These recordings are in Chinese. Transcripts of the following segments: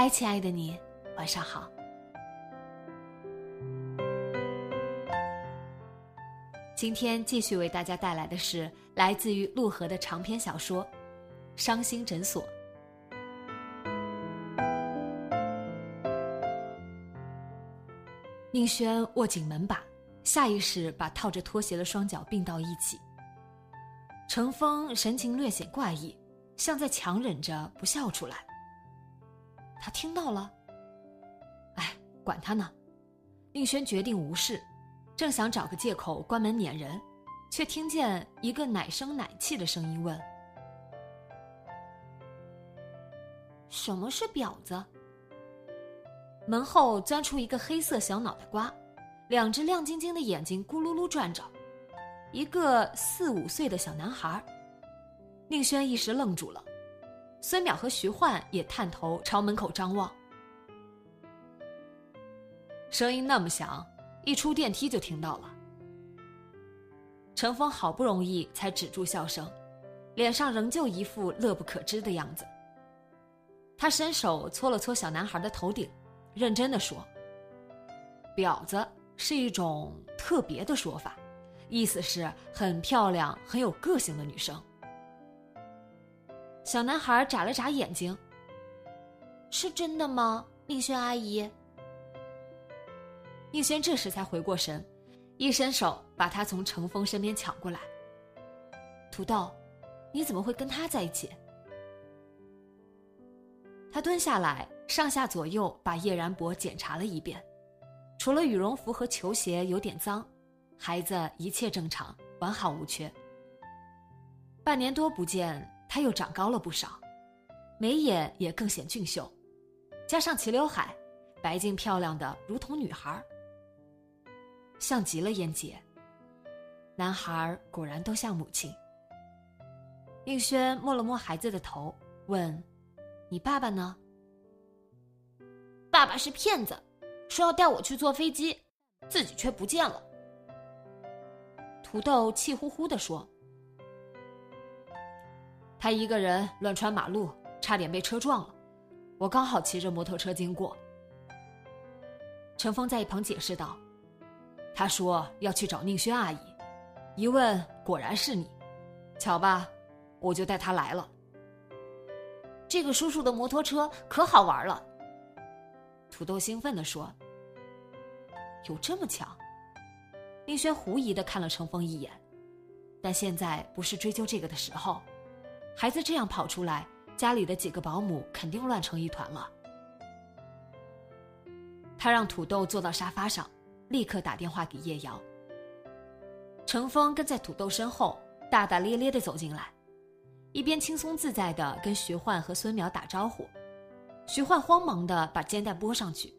嗨，亲爱的你，晚上好。今天继续为大家带来的是来自于陆河的长篇小说《伤心诊所》。宁轩握紧门把，下意识把套着拖鞋的双脚并到一起。程峰神情略显怪异，像在强忍着不笑出来。他听到了，哎，管他呢！宁轩决定无视，正想找个借口关门撵人，却听见一个奶声奶气的声音问：“什么是婊子？”门后钻出一个黑色小脑袋瓜，两只亮晶晶的眼睛咕噜噜转着，一个四五岁的小男孩。宁轩一时愣住了。孙淼和徐焕也探头朝门口张望，声音那么响，一出电梯就听到了。陈峰好不容易才止住笑声，脸上仍旧一副乐不可支的样子。他伸手搓了搓小男孩的头顶，认真的说：“婊子是一种特别的说法，意思是很漂亮、很有个性的女生。”小男孩眨了眨眼睛。是真的吗，宁轩阿姨？宁轩这时才回过神，一伸手把他从程峰身边抢过来。土豆，你怎么会跟他在一起？他蹲下来，上下左右把叶然博检查了一遍，除了羽绒服和球鞋有点脏，孩子一切正常，完好无缺。半年多不见。他又长高了不少，眉眼也更显俊秀，加上齐刘海，白净漂亮的如同女孩，像极了燕姐。男孩果然都像母亲。应轩摸了摸孩子的头，问：“你爸爸呢？”爸爸是骗子，说要带我去坐飞机，自己却不见了。土豆气呼呼地说。他一个人乱穿马路，差点被车撞了。我刚好骑着摩托车经过。陈峰在一旁解释道：“他说要去找宁轩阿姨，一问果然是你，巧吧？我就带他来了。这个叔叔的摩托车可好玩了。”土豆兴奋地说：“有这么巧？”宁轩狐疑的看了程峰一眼，但现在不是追究这个的时候。孩子这样跑出来，家里的几个保姆肯定乱成一团了。他让土豆坐到沙发上，立刻打电话给叶瑶。程峰跟在土豆身后，大大咧咧的走进来，一边轻松自在的跟徐焕和孙淼打招呼。徐焕慌忙的把肩带拨上去，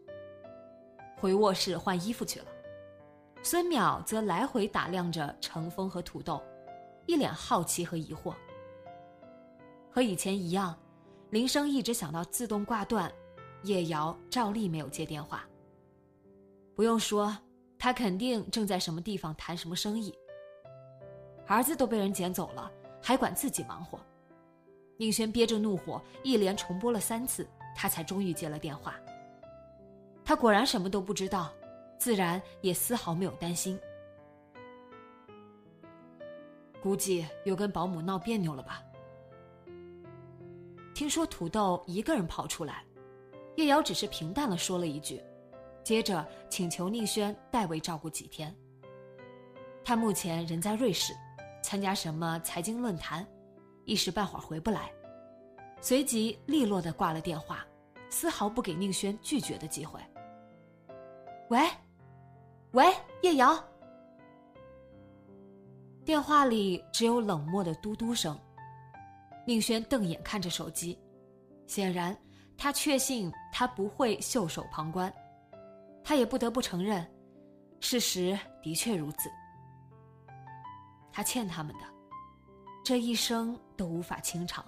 回卧室换衣服去了。孙淼则来回打量着程峰和土豆，一脸好奇和疑惑。和以前一样，铃声一直响到自动挂断，叶瑶照例没有接电话。不用说，他肯定正在什么地方谈什么生意。儿子都被人捡走了，还管自己忙活。宁轩憋着怒火，一连重拨了三次，他才终于接了电话。他果然什么都不知道，自然也丝毫没有担心。估计又跟保姆闹别扭了吧？听说土豆一个人跑出来，叶瑶只是平淡的说了一句，接着请求宁轩代为照顾几天。他目前人在瑞士，参加什么财经论坛，一时半会儿回不来。随即利落的挂了电话，丝毫不给宁轩拒绝的机会。喂，喂，叶瑶。电话里只有冷漠的嘟嘟声。宁轩瞪眼看着手机，显然他确信他不会袖手旁观，他也不得不承认，事实的确如此。他欠他们的，这一生都无法清偿。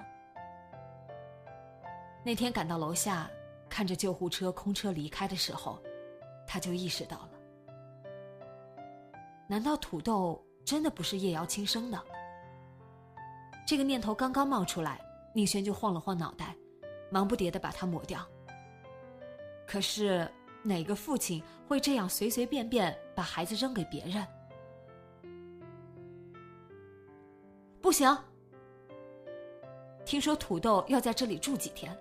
那天赶到楼下，看着救护车空车离开的时候，他就意识到了：难道土豆真的不是叶瑶亲生的？这个念头刚刚冒出来，宁轩就晃了晃脑袋，忙不迭的把它抹掉。可是哪个父亲会这样随随便便把孩子扔给别人？不行！听说土豆要在这里住几天。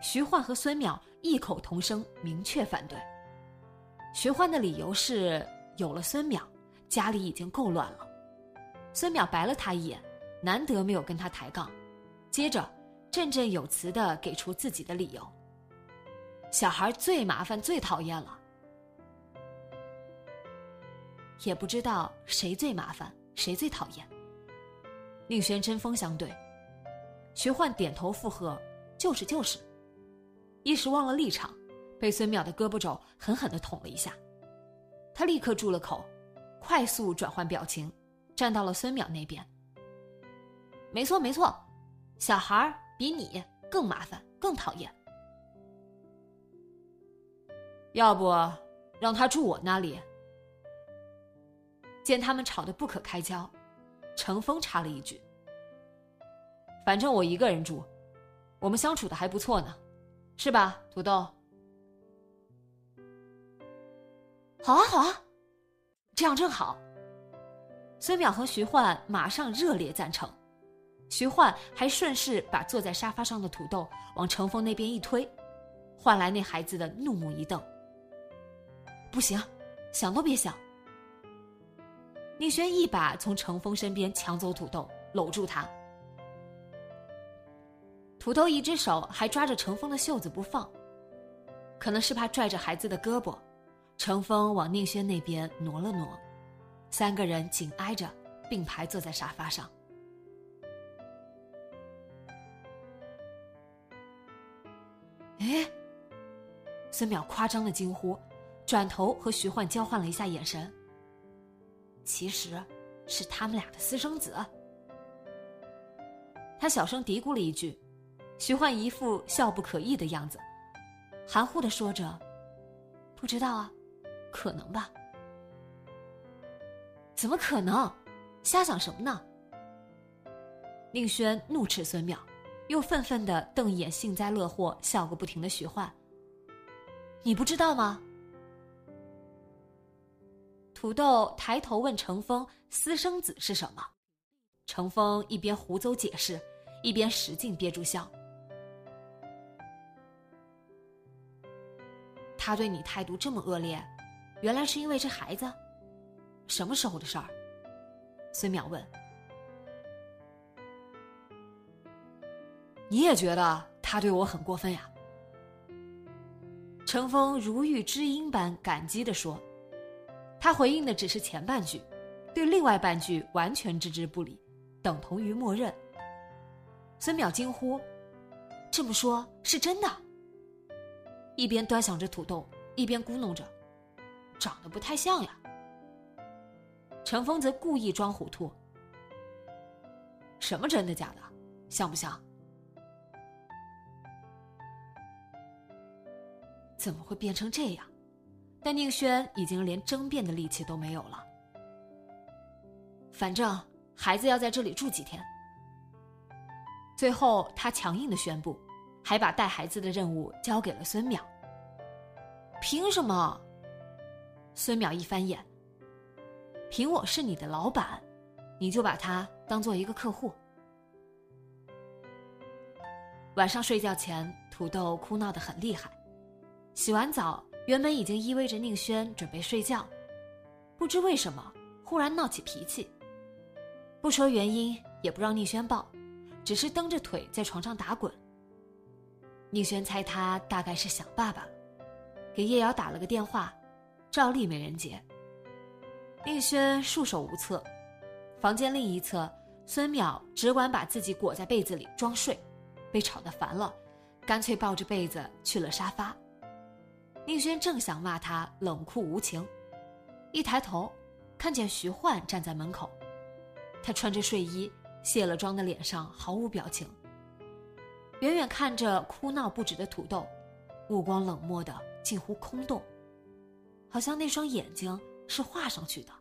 徐焕和孙淼异口同声，明确反对。徐焕的理由是，有了孙淼，家里已经够乱了。孙淼白了他一眼，难得没有跟他抬杠，接着振振有词的给出自己的理由：小孩最麻烦、最讨厌了。也不知道谁最麻烦，谁最讨厌。宁轩针锋相对，徐焕点头附和：“就是就是。”一时忘了立场，被孙淼的胳膊肘狠狠的捅了一下，他立刻住了口，快速转换表情，站到了孙淼那边。没错没错，小孩比你更麻烦，更讨厌。要不让他住我那里？见他们吵得不可开交，程峰插了一句：“反正我一个人住，我们相处的还不错呢。”是吧，土豆？好啊，好啊，这样正好。孙淼和徐焕马上热烈赞成，徐焕还顺势把坐在沙发上的土豆往程峰那边一推，换来那孩子的怒目一瞪。不行，想都别想！宁轩一把从程峰身边抢走土豆，搂住他。土豆一只手还抓着程峰的袖子不放，可能是怕拽着孩子的胳膊，程峰往宁轩那边挪了挪，三个人紧挨着并排坐在沙发上。哎，孙淼夸张的惊呼，转头和徐焕交换了一下眼神。其实，是他们俩的私生子。他小声嘀咕了一句。徐焕一副笑不可抑的样子，含糊的说着：“不知道啊，可能吧。”“怎么可能？瞎想什么呢？”宁轩怒斥孙淼，又愤愤的瞪一眼幸灾乐祸、笑个不停的徐焕。“你不知道吗？”土豆抬头问程峰：“私生子是什么？”程峰一边胡诌解释，一边使劲憋住笑。他对你态度这么恶劣，原来是因为这孩子？什么时候的事儿？孙淼问。你也觉得他对我很过分呀？程峰如遇知音般感激的说。他回应的只是前半句，对另外半句完全置之不理，等同于默认。孙淼惊呼：“这么说，是真的？”一边端详着土豆，一边咕哝着：“长得不太像呀。”程峰则故意装糊涂：“什么真的假的？像不像？”怎么会变成这样？但宁轩已经连争辩的力气都没有了。反正孩子要在这里住几天。最后，他强硬的宣布。还把带孩子的任务交给了孙淼。凭什么？孙淼一翻眼，凭我是你的老板，你就把他当做一个客户。晚上睡觉前，土豆哭闹得很厉害。洗完澡，原本已经依偎着宁轩准备睡觉，不知为什么忽然闹起脾气。不说原因，也不让宁轩抱，只是蹬着腿在床上打滚。宁轩猜他大概是想爸爸，给叶瑶打了个电话，照例没人接。宁轩束手无策，房间另一侧，孙淼只管把自己裹在被子里装睡。被吵得烦了，干脆抱着被子去了沙发。宁轩正想骂他冷酷无情，一抬头，看见徐焕站在门口。他穿着睡衣，卸了妆的脸上毫无表情。远远看着哭闹不止的土豆，目光冷漠的近乎空洞，好像那双眼睛是画上去的。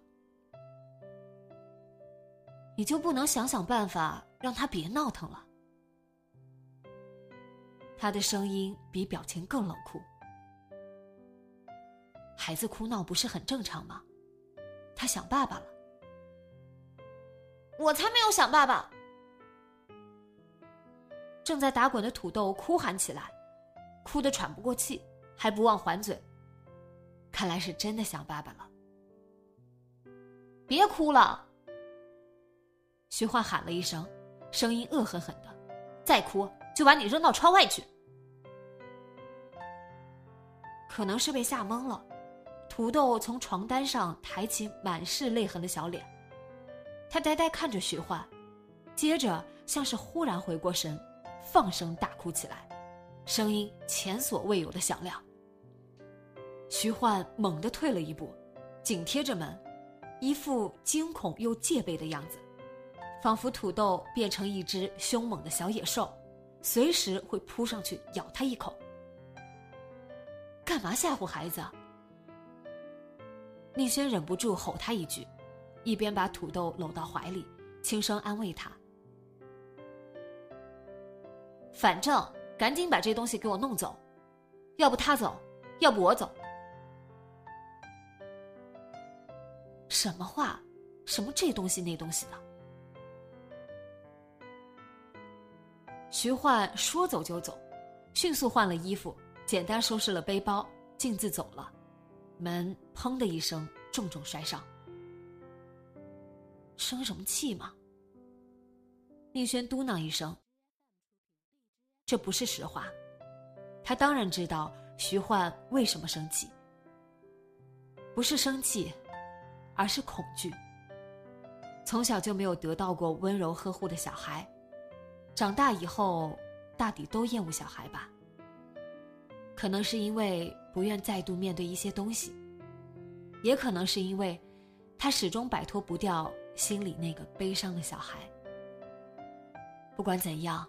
你就不能想想办法让他别闹腾了？他的声音比表情更冷酷。孩子哭闹不是很正常吗？他想爸爸了。我才没有想爸爸！正在打滚的土豆哭喊起来，哭得喘不过气，还不忘还嘴。看来是真的想爸爸了。别哭了！徐焕喊了一声，声音恶狠狠的：“再哭就把你扔到窗外去！”可能是被吓懵了，土豆从床单上抬起满是泪痕的小脸，他呆呆看着徐焕，接着像是忽然回过神，放声大哭起来，声音前所未有的响亮。徐焕猛地退了一步，紧贴着门，一副惊恐又戒备的样子，仿佛土豆变成一只凶猛的小野兽，随时会扑上去咬他一口。干嘛吓唬孩子？宁轩忍不住吼他一句，一边把土豆搂到怀里，轻声安慰他：“反正赶紧把这东西给我弄走，要不他走，要不我走。”什么话？什么这东西那东西的？徐焕说走就走，迅速换了衣服。简单收拾了背包，径自走了，门砰的一声重重摔上。生什么气嘛？宁轩嘟囔一声。这不是实话，他当然知道徐焕为什么生气，不是生气，而是恐惧。从小就没有得到过温柔呵护的小孩，长大以后大抵都厌恶小孩吧。可能是因为不愿再度面对一些东西，也可能是因为，他始终摆脱不掉心里那个悲伤的小孩。不管怎样，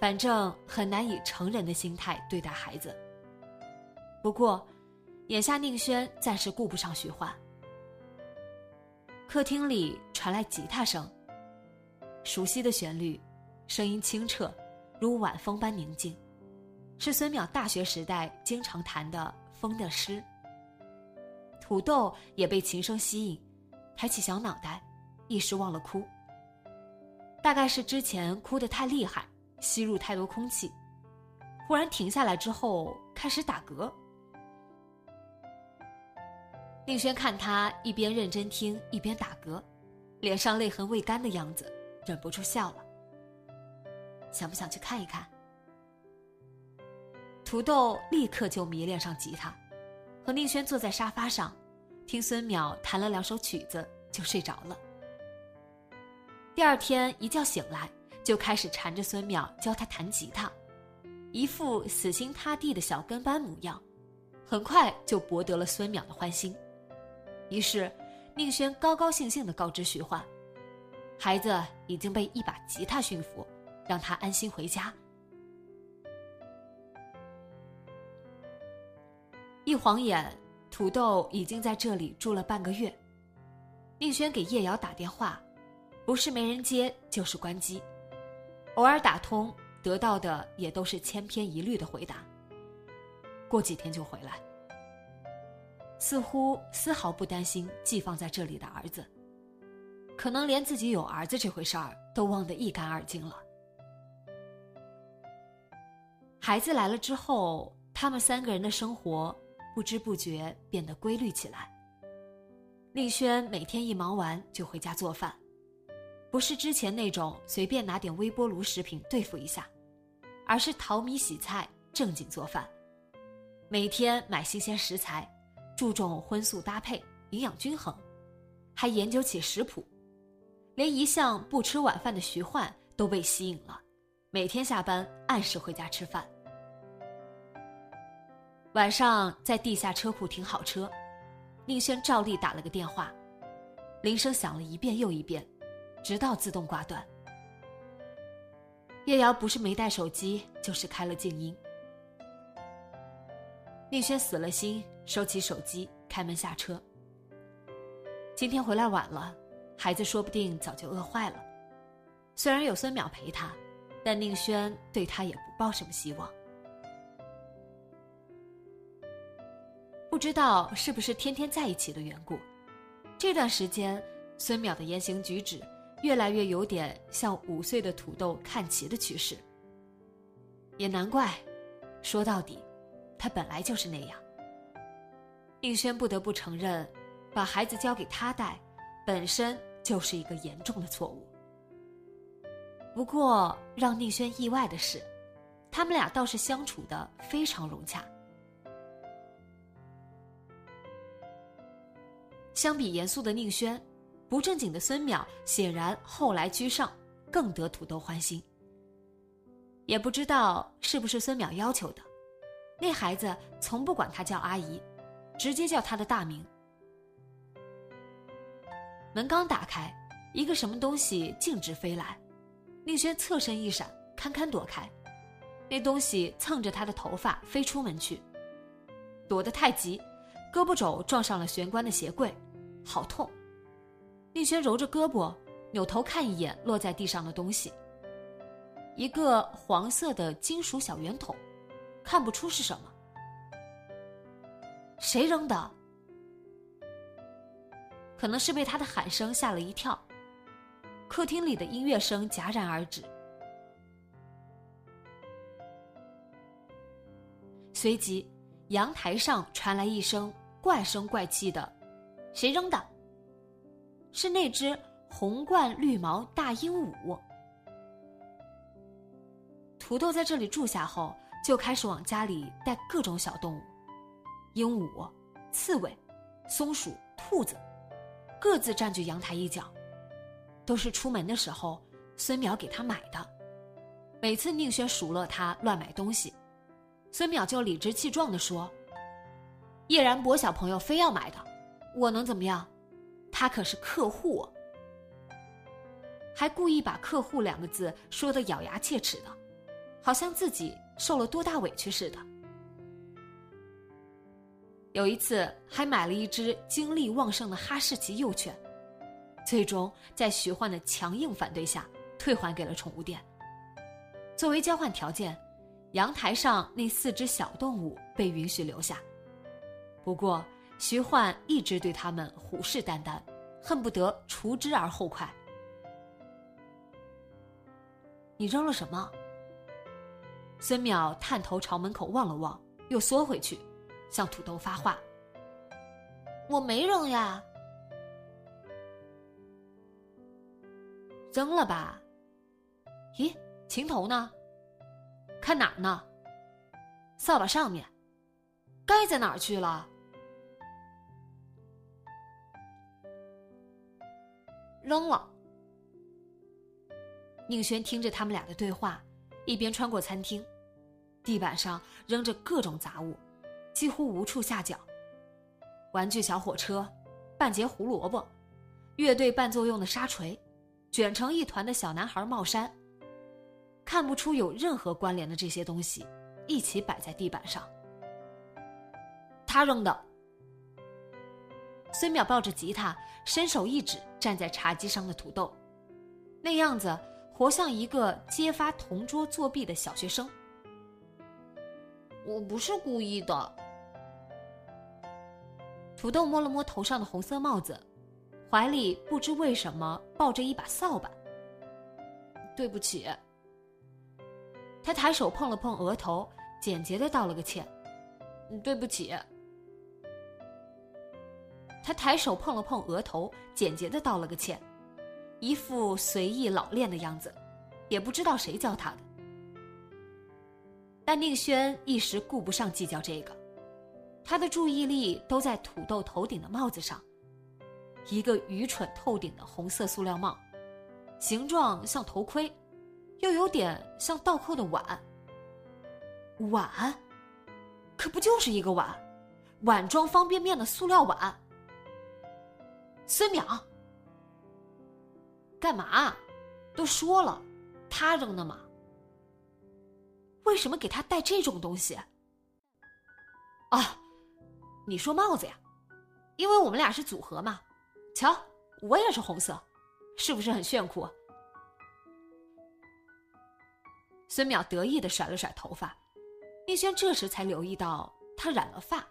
反正很难以成人的心态对待孩子。不过，眼下宁轩暂时顾不上徐焕。客厅里传来吉他声，熟悉的旋律，声音清澈，如晚风般宁静。是孙淼大学时代经常弹的《风的诗》。土豆也被琴声吸引，抬起小脑袋，一时忘了哭。大概是之前哭得太厉害，吸入太多空气，忽然停下来之后开始打嗝。宁轩看他一边认真听一边打嗝，脸上泪痕未干的样子，忍不住笑了。想不想去看一看？土豆立刻就迷恋上吉他，和宁轩坐在沙发上，听孙淼弹了两首曲子就睡着了。第二天一觉醒来，就开始缠着孙淼教他弹吉他，一副死心塌地的小跟班模样，很快就博得了孙淼的欢心。于是，宁轩高高兴兴地告知徐焕，孩子已经被一把吉他驯服，让他安心回家。一晃眼，土豆已经在这里住了半个月。宁轩给叶瑶打电话，不是没人接，就是关机。偶尔打通，得到的也都是千篇一律的回答。过几天就回来，似乎丝毫不担心寄放在这里的儿子。可能连自己有儿子这回事儿都忘得一干二净了。孩子来了之后，他们三个人的生活不知不觉变得规律起来。丽轩每天一忙完就回家做饭，不是之前那种随便拿点微波炉食品对付一下，而是淘米洗菜，正经做饭。每天买新鲜食材，注重荤素搭配，营养均衡，还研究起食谱，连一向不吃晚饭的徐焕都被吸引了，每天下班按时回家吃饭。晚上在地下车库停好车，宁轩照例打了个电话，铃声响了一遍又一遍，直到自动挂断。叶瑶不是没带手机，就是开了静音。宁轩死了心，收起手机，开门下车。今天回来晚了，孩子说不定早就饿坏了。虽然有孙淼陪他，但宁轩对他也不抱什么希望。不知道是不是天天在一起的缘故，这段时间孙淼的言行举止越来越有点向五岁的土豆看齐的趋势。也难怪，说到底。他本来就是那样。宁轩不得不承认，把孩子交给他带，本身就是一个严重的错误。不过让宁轩意外的是，他们俩倒是相处的非常融洽。相比严肃的宁轩，不正经的孙淼显然后来居上，更得土豆欢心。也不知道是不是孙淼要求的。那孩子从不管他叫阿姨，直接叫他的大名。门刚打开，一个什么东西径直飞来，宁轩侧身一闪，堪堪躲开。那东西蹭着他的头发飞出门去，躲得太急，胳膊肘撞上了玄关的鞋柜，好痛。宁轩揉着胳膊，扭头看一眼落在地上的东西，一个黄色的金属小圆筒。看不出是什么，谁扔的？可能是被他的喊声吓了一跳。客厅里的音乐声戛然而止，随即阳台上传来一声怪声怪气的：“谁扔的？”是那只红冠绿毛大鹦鹉。土豆在这里住下后。就开始往家里带各种小动物，鹦鹉、刺猬、松鼠、兔子，各自占据阳台一角，都是出门的时候孙淼给他买的。每次宁轩数落他乱买东西，孙淼就理直气壮地说：“叶然博小朋友非要买的，我能怎么样？他可是客户。”还故意把“客户”两个字说的咬牙切齿的，好像自己。受了多大委屈似的。有一次还买了一只精力旺盛的哈士奇幼犬，最终在徐焕的强硬反对下退还给了宠物店。作为交换条件，阳台上那四只小动物被允许留下。不过徐焕一直对他们虎视眈眈，恨不得除之而后快。你扔了什么？孙淼探头朝门口望了望，又缩回去，向土豆发话：“我没扔呀，扔了吧？咦，情头呢？看哪儿呢？扫把上面，该在哪儿去了？扔了。”宁轩听着他们俩的对话。一边穿过餐厅，地板上扔着各种杂物，几乎无处下脚。玩具小火车、半截胡萝卜、乐队伴奏用的沙锤、卷成一团的小男孩帽衫，看不出有任何关联的这些东西，一起摆在地板上。他扔的。孙淼抱着吉他，伸手一指站在茶几上的土豆，那样子。活像一个揭发同桌作弊的小学生。我不是故意的。土豆摸了摸头上的红色帽子，怀里不知为什么抱着一把扫把。对不起。他抬手碰了碰额头，简洁的道了个歉。对不起。他抬手碰了碰额头，简洁的道了个歉，一副随意老练的样子，也不知道谁教他的。但宁轩一时顾不上计较这个，他的注意力都在土豆头顶的帽子上，一个愚蠢透顶的红色塑料帽，形状像头盔，又有点像倒扣的碗。碗，可不就是一个碗，碗装方便面的塑料碗。孙淼，干嘛？都说了，他扔的嘛。为什么给他戴这种东西？啊，你说帽子呀？因为我们俩是组合嘛。瞧，我也是红色，是不是很炫酷？孙淼得意的甩了甩头发，宁轩这时才留意到他染了发，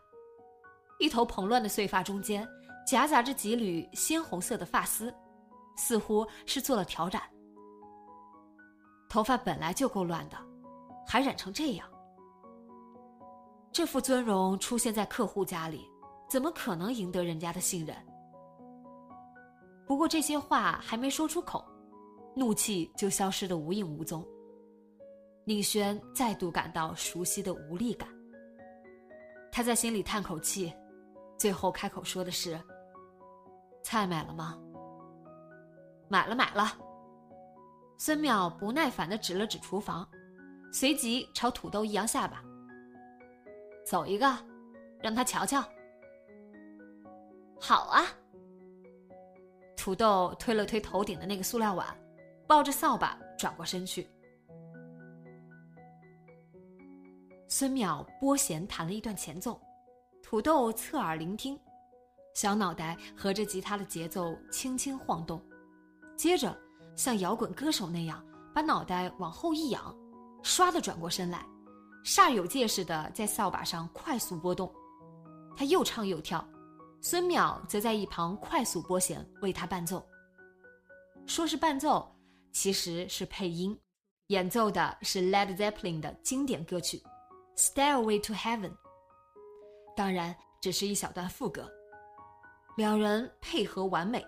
一头蓬乱的碎发中间。夹杂着几缕鲜红色的发丝，似乎是做了挑染。头发本来就够乱的，还染成这样。这副尊容出现在客户家里，怎么可能赢得人家的信任？不过这些话还没说出口，怒气就消失的无影无踪。宁轩再度感到熟悉的无力感。他在心里叹口气，最后开口说的是。菜买了吗？买了，买了。孙淼不耐烦的指了指厨房，随即朝土豆一扬下巴：“走一个，让他瞧瞧。”好啊。土豆推了推头顶的那个塑料碗，抱着扫把转过身去。孙淼拨弦弹了一段前奏，土豆侧耳聆听。小脑袋和着吉他的节奏轻轻晃动，接着像摇滚歌手那样把脑袋往后一仰，唰的转过身来，煞有介事的在扫把上快速拨动。他又唱又跳，孙淼则在一旁快速拨弦为他伴奏。说是伴奏，其实是配音，演奏的是 Led Zeppelin 的经典歌曲《Stairway to Heaven》，当然只是一小段副歌。两人配合完美，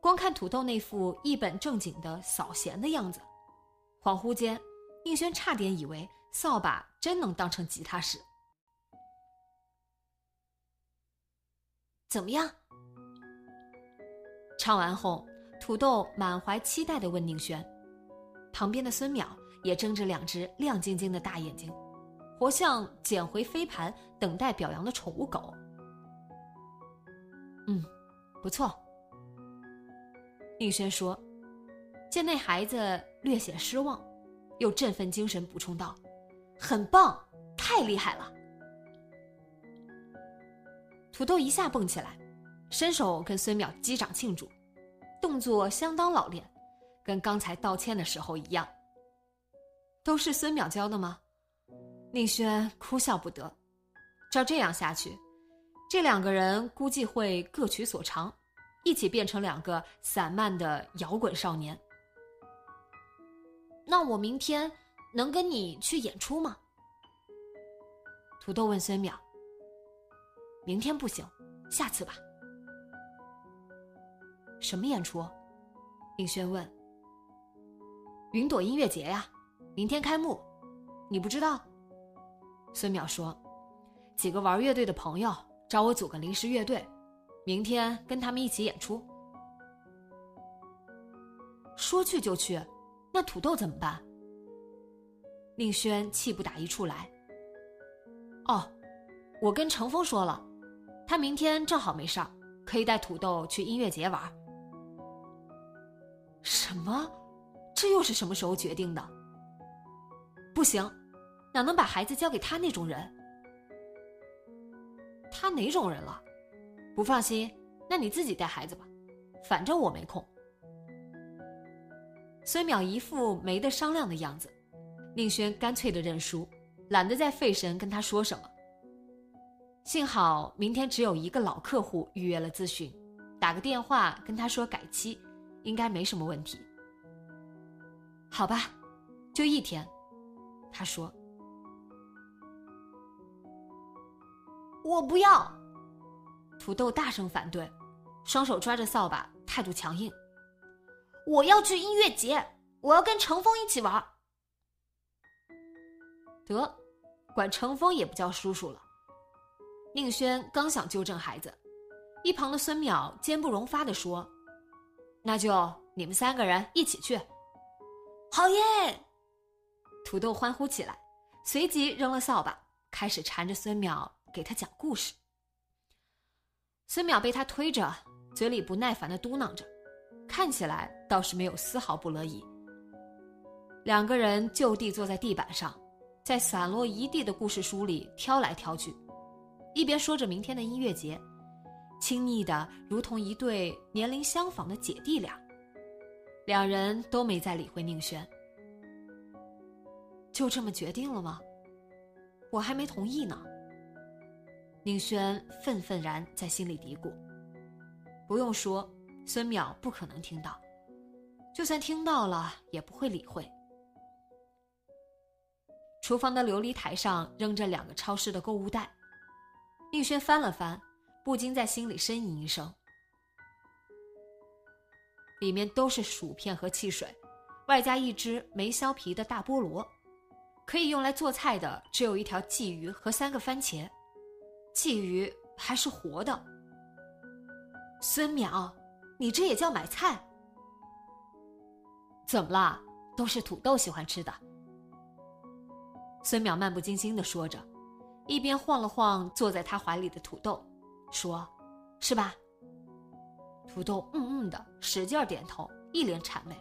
光看土豆那副一本正经的扫弦的样子，恍惚间，宁轩差点以为扫把真能当成吉他使。怎么样？唱完后，土豆满怀期待的问宁轩，旁边的孙淼也睁着两只亮晶晶的大眼睛，活像捡回飞盘等待表扬的宠物狗。嗯，不错。宁轩说，见那孩子略显失望，又振奋精神补充道：“很棒，太厉害了。”土豆一下蹦起来，伸手跟孙淼击掌庆祝，动作相当老练，跟刚才道歉的时候一样。都是孙淼教的吗？宁轩哭笑不得，照这样下去。这两个人估计会各取所长，一起变成两个散漫的摇滚少年。那我明天能跟你去演出吗？土豆问孙淼。明天不行，下次吧。什么演出？应轩问。云朵音乐节呀，明天开幕，你不知道？孙淼说，几个玩乐队的朋友。找我组个临时乐队，明天跟他们一起演出。说去就去，那土豆怎么办？宁轩气不打一处来。哦，我跟程峰说了，他明天正好没事儿，可以带土豆去音乐节玩。什么？这又是什么时候决定的？不行，哪能把孩子交给他那种人？他哪种人了？不放心，那你自己带孩子吧，反正我没空。孙淼一副没得商量的样子，宁轩干脆的认输，懒得再费神跟他说什么。幸好明天只有一个老客户预约了咨询，打个电话跟他说改期，应该没什么问题。好吧，就一天，他说。我不要。土豆大声反对，双手抓着扫把，态度强硬。我要去音乐节，我要跟程峰一起玩。得，管程峰也不叫叔叔了。宁轩刚想纠正孩子，一旁的孙淼坚不容发的说：“那就你们三个人一起去。”好耶！土豆欢呼起来，随即扔了扫把，开始缠着孙淼给他讲故事。孙淼被他推着，嘴里不耐烦的嘟囔着，看起来倒是没有丝毫不乐意。两个人就地坐在地板上。在散落一地的故事书里挑来挑去，一边说着明天的音乐节，亲昵的如同一对年龄相仿的姐弟俩。两人都没再理会宁轩。就这么决定了吗？我还没同意呢。宁轩愤愤然在心里嘀咕。不用说，孙淼不可能听到，就算听到了，也不会理会。厨房的琉璃台上扔着两个超市的购物袋，宁轩翻了翻，不禁在心里呻吟一声。里面都是薯片和汽水，外加一只没削皮的大菠萝，可以用来做菜的只有一条鲫鱼和三个番茄，鲫鱼还是活的。孙淼，你这也叫买菜？怎么啦？都是土豆喜欢吃的。孙淼漫不经心的说着，一边晃了晃坐在他怀里的土豆，说：“是吧？”土豆嗯嗯的使劲点头，一脸谄媚。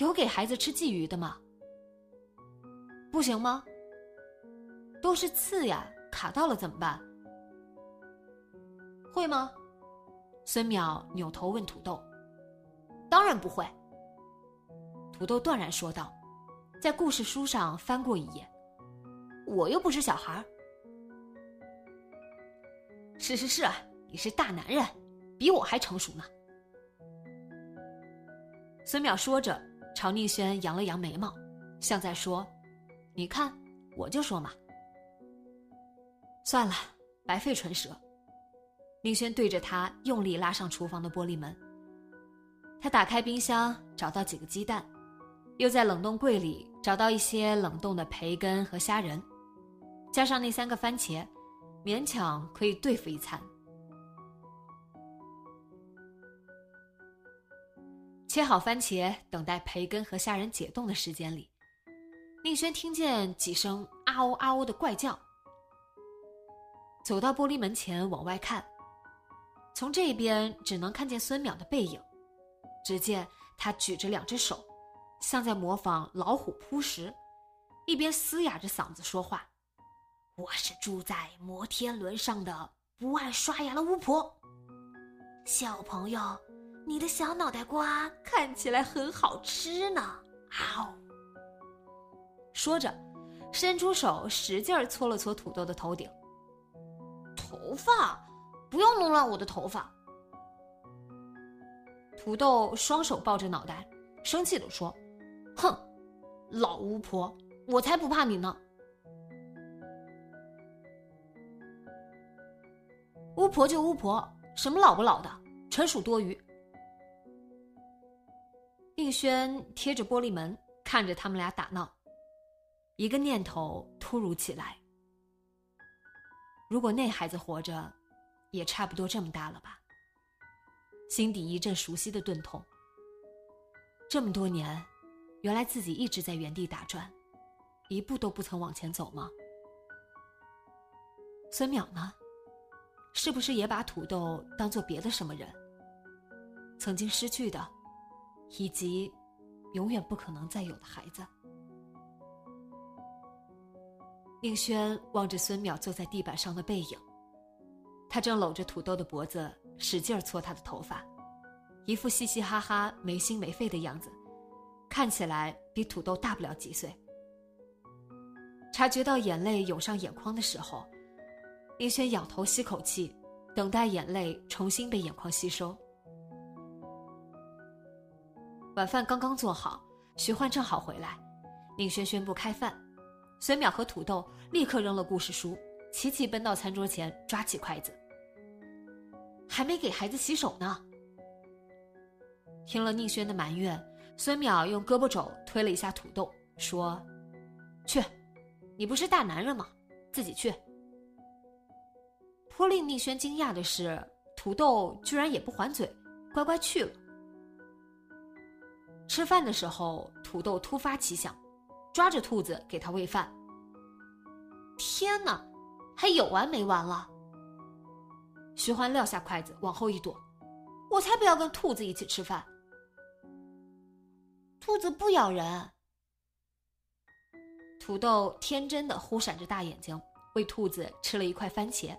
有给孩子吃鲫鱼的吗？不行吗？都是刺呀，卡到了怎么办？会吗？孙淼扭头问土豆。当然不会。土豆断然说道。在故事书上翻过一页，我又不是小孩儿。是是是，你是大男人，比我还成熟呢。孙淼说着，朝宁轩扬了扬眉毛，像在说：“你看，我就说嘛。”算了，白费唇舌。宁轩对着他用力拉上厨房的玻璃门。他打开冰箱，找到几个鸡蛋。又在冷冻柜里找到一些冷冻的培根和虾仁，加上那三个番茄，勉强可以对付一餐。切好番茄，等待培根和虾仁解冻的时间里，宁轩听见几声“啊哦啊哦”的怪叫，走到玻璃门前往外看，从这边只能看见孙淼的背影，只见他举着两只手。像在模仿老虎扑食，一边嘶哑着嗓子说话：“我是住在摩天轮上的不爱刷牙的巫婆。小朋友，你的小脑袋瓜看起来很好吃呢。”嗷！说着，伸出手使劲搓了搓土豆的头顶。头发，不要弄乱我的头发。土豆双手抱着脑袋，生气地说。哼，老巫婆，我才不怕你呢！巫婆就巫婆，什么老不老的，纯属多余。宁轩贴着玻璃门看着他们俩打闹，一个念头突如其来：如果那孩子活着，也差不多这么大了吧？心底一阵熟悉的钝痛。这么多年。原来自己一直在原地打转，一步都不曾往前走吗？孙淼呢？是不是也把土豆当做别的什么人？曾经失去的，以及永远不可能再有的孩子？宁轩望着孙淼坐在地板上的背影，他正搂着土豆的脖子，使劲搓他的头发，一副嘻嘻哈哈、没心没肺的样子。看起来比土豆大不了几岁。察觉到眼泪涌上眼眶的时候，林轩仰头吸口气，等待眼泪重新被眼眶吸收。晚饭刚刚做好，徐焕正好回来，宁轩宣布开饭，孙淼和土豆立刻扔了故事书，齐齐奔到餐桌前，抓起筷子。还没给孩子洗手呢。听了宁轩的埋怨，孙淼用胳膊肘推了一下土豆，说：“去，你不是大男人吗？自己去。”颇令宁轩惊讶的是，土豆居然也不还嘴，乖乖去了。吃饭的时候，土豆突发奇想，抓着兔子给他喂饭。天哪，还有完没完了？徐欢撂下筷子，往后一躲，我才不要跟兔子一起吃饭。兔子不咬人。土豆天真的忽闪着大眼睛，喂兔子吃了一块番茄。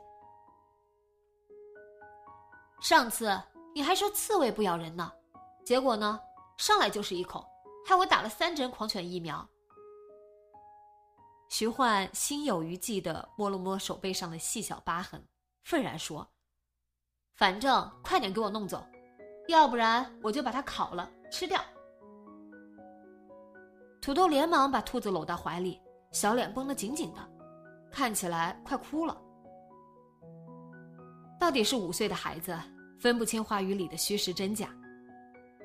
上次你还说刺猬不咬人呢，结果呢？上来就是一口，害我打了三针狂犬疫苗。徐焕心有余悸的摸了摸手背上的细小疤痕，愤然说：“反正快点给我弄走，要不然我就把它烤了吃掉。”土豆连忙把兔子搂到怀里，小脸绷得紧紧的，看起来快哭了。到底是五岁的孩子，分不清话语里的虚实真假。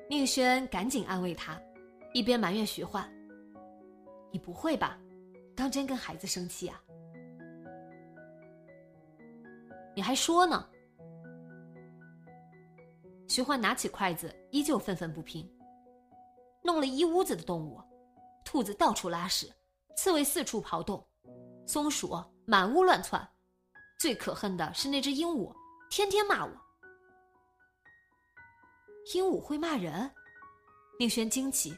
宁轩赶紧安慰他，一边埋怨徐焕：“你不会吧？当真跟孩子生气啊？你还说呢？”徐焕拿起筷子，依旧愤愤不平：“弄了一屋子的动物，兔子到处拉屎，刺猬四处刨洞，松鼠满屋乱窜，最可恨的是那只鹦鹉，天天骂我。”鹦鹉会骂人，宁轩惊奇。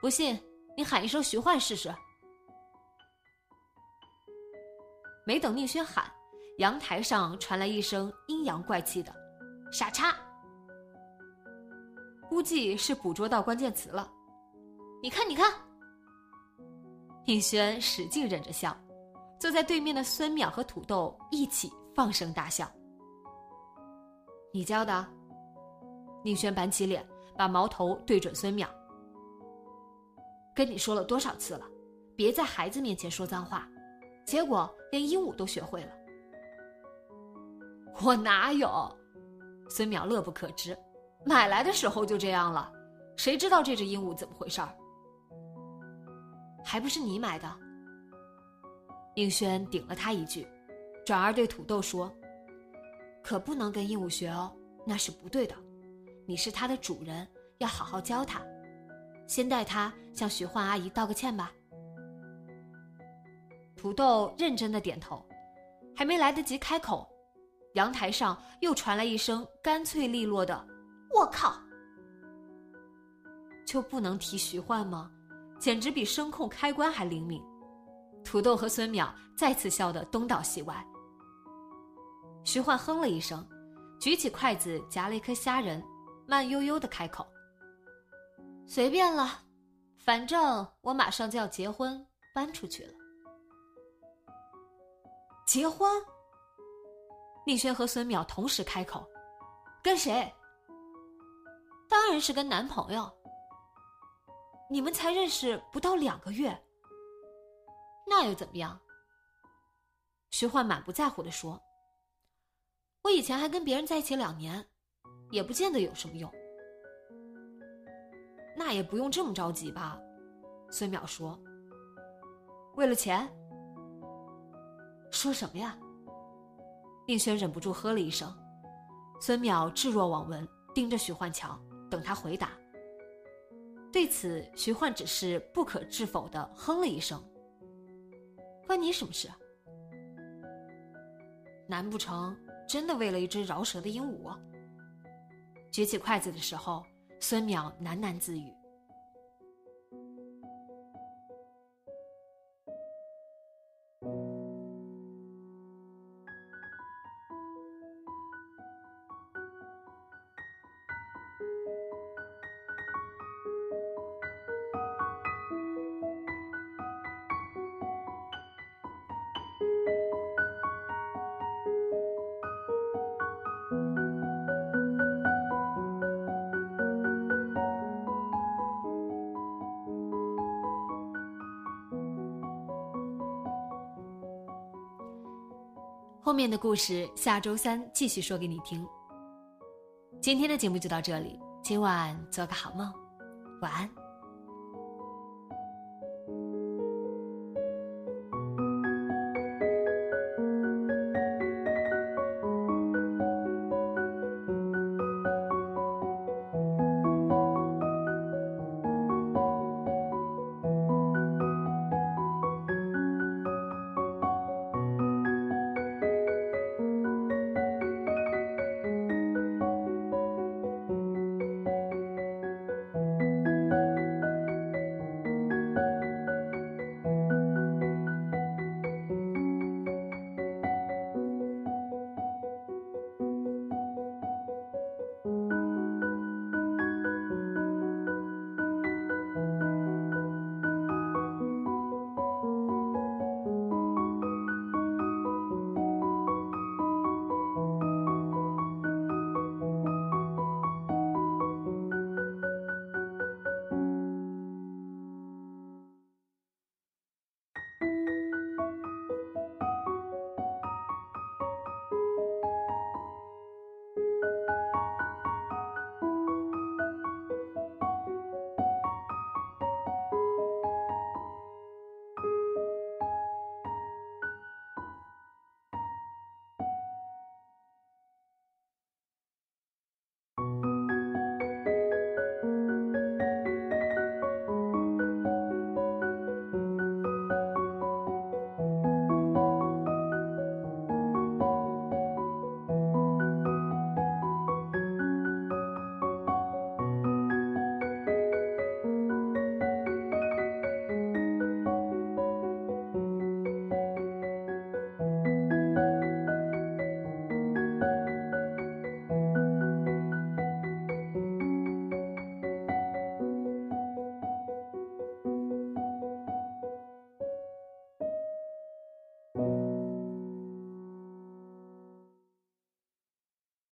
不信，你喊一声徐焕试试。没等宁轩喊，阳台上传来一声阴阳怪气的“傻叉”，估计是捕捉到关键词了。你看，你看。宁轩使劲忍着笑，坐在对面的孙淼和土豆一起放声大笑。你教的？宁轩板起脸，把矛头对准孙淼：“跟你说了多少次了，别在孩子面前说脏话。”结果连鹦鹉都学会了。我哪有？孙淼乐不可支：“买来的时候就这样了，谁知道这只鹦鹉怎么回事儿？还不是你买的？”应轩顶了他一句，转而对土豆说：“可不能跟鹦鹉学哦，那是不对的。”你是它的主人，要好好教它。先带它向徐焕阿姨道个歉吧。土豆认真的点头，还没来得及开口，阳台上又传来一声干脆利落的“我靠”，就不能提徐焕吗？简直比声控开关还灵敏。土豆和孙淼再次笑得东倒西歪。徐焕哼了一声，举起筷子夹了一颗虾仁。慢悠悠的开口：“随便了，反正我马上就要结婚，搬出去了。结婚？”宁轩和孙淼同时开口：“跟谁？当然是跟男朋友。你们才认识不到两个月，那又怎么样？”徐焕满不在乎的说：“我以前还跟别人在一起两年。”也不见得有什么用，那也不用这么着急吧？孙淼说：“为了钱？”说什么呀？宁轩忍不住喝了一声。孙淼置若罔闻，盯着徐焕瞧，等他回答。对此，徐焕只是不可置否的哼了一声：“关你什么事？难不成真的为了一只饶舌的鹦鹉？”举起筷子的时候，孙淼喃喃自语。后面的故事下周三继续说给你听。今天的节目就到这里，今晚做个好梦，晚安。